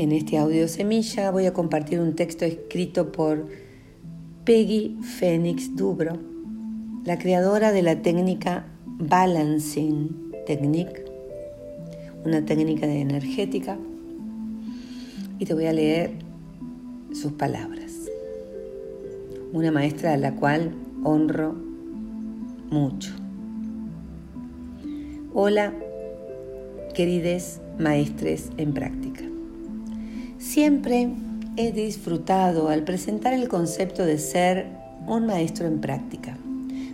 En este audio semilla voy a compartir un texto escrito por Peggy Phoenix Dubro, la creadora de la técnica Balancing Technique, una técnica de energética, y te voy a leer sus palabras. Una maestra a la cual honro mucho. Hola, querides maestres en práctica. Siempre he disfrutado al presentar el concepto de ser un maestro en práctica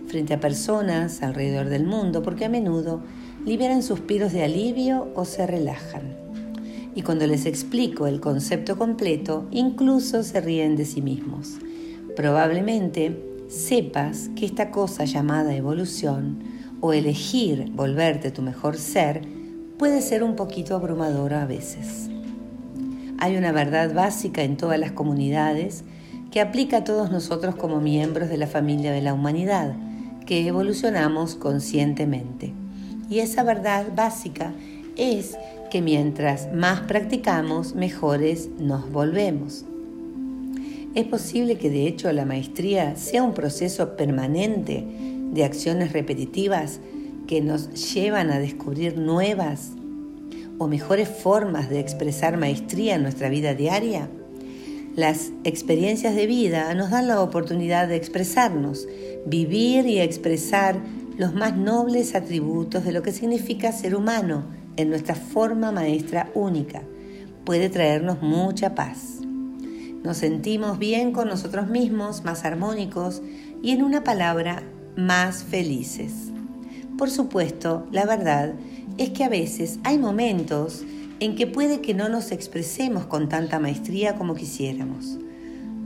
frente a personas alrededor del mundo porque a menudo liberan suspiros de alivio o se relajan. Y cuando les explico el concepto completo, incluso se ríen de sí mismos. Probablemente sepas que esta cosa llamada evolución o elegir volverte tu mejor ser puede ser un poquito abrumadora a veces. Hay una verdad básica en todas las comunidades que aplica a todos nosotros como miembros de la familia de la humanidad, que evolucionamos conscientemente. Y esa verdad básica es que mientras más practicamos, mejores nos volvemos. Es posible que de hecho la maestría sea un proceso permanente de acciones repetitivas que nos llevan a descubrir nuevas o mejores formas de expresar maestría en nuestra vida diaria? Las experiencias de vida nos dan la oportunidad de expresarnos, vivir y expresar los más nobles atributos de lo que significa ser humano en nuestra forma maestra única. Puede traernos mucha paz. Nos sentimos bien con nosotros mismos, más armónicos y en una palabra, más felices. Por supuesto, la verdad es que a veces hay momentos en que puede que no nos expresemos con tanta maestría como quisiéramos.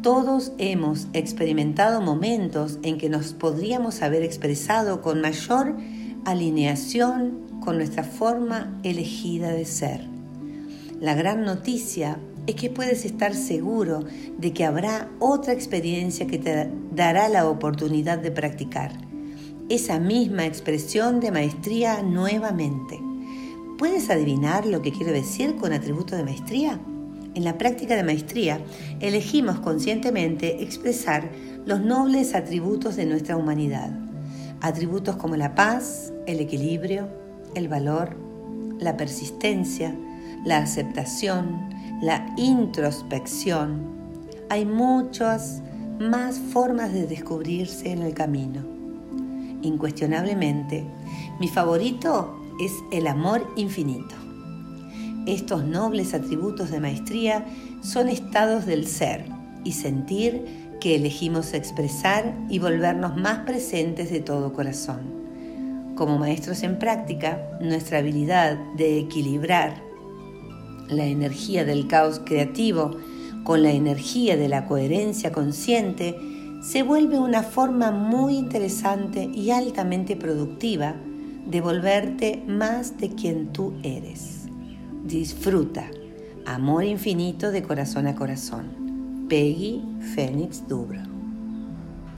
Todos hemos experimentado momentos en que nos podríamos haber expresado con mayor alineación con nuestra forma elegida de ser. La gran noticia es que puedes estar seguro de que habrá otra experiencia que te dará la oportunidad de practicar esa misma expresión de maestría nuevamente. ¿Puedes adivinar lo que quiero decir con atributo de maestría? En la práctica de maestría elegimos conscientemente expresar los nobles atributos de nuestra humanidad. Atributos como la paz, el equilibrio, el valor, la persistencia, la aceptación, la introspección. Hay muchas más formas de descubrirse en el camino incuestionablemente, mi favorito es el amor infinito. Estos nobles atributos de maestría son estados del ser y sentir que elegimos expresar y volvernos más presentes de todo corazón. Como maestros en práctica, nuestra habilidad de equilibrar la energía del caos creativo con la energía de la coherencia consciente se vuelve una forma muy interesante y altamente productiva de volverte más de quien tú eres. Disfruta. Amor infinito de corazón a corazón. Peggy Fénix Dubro.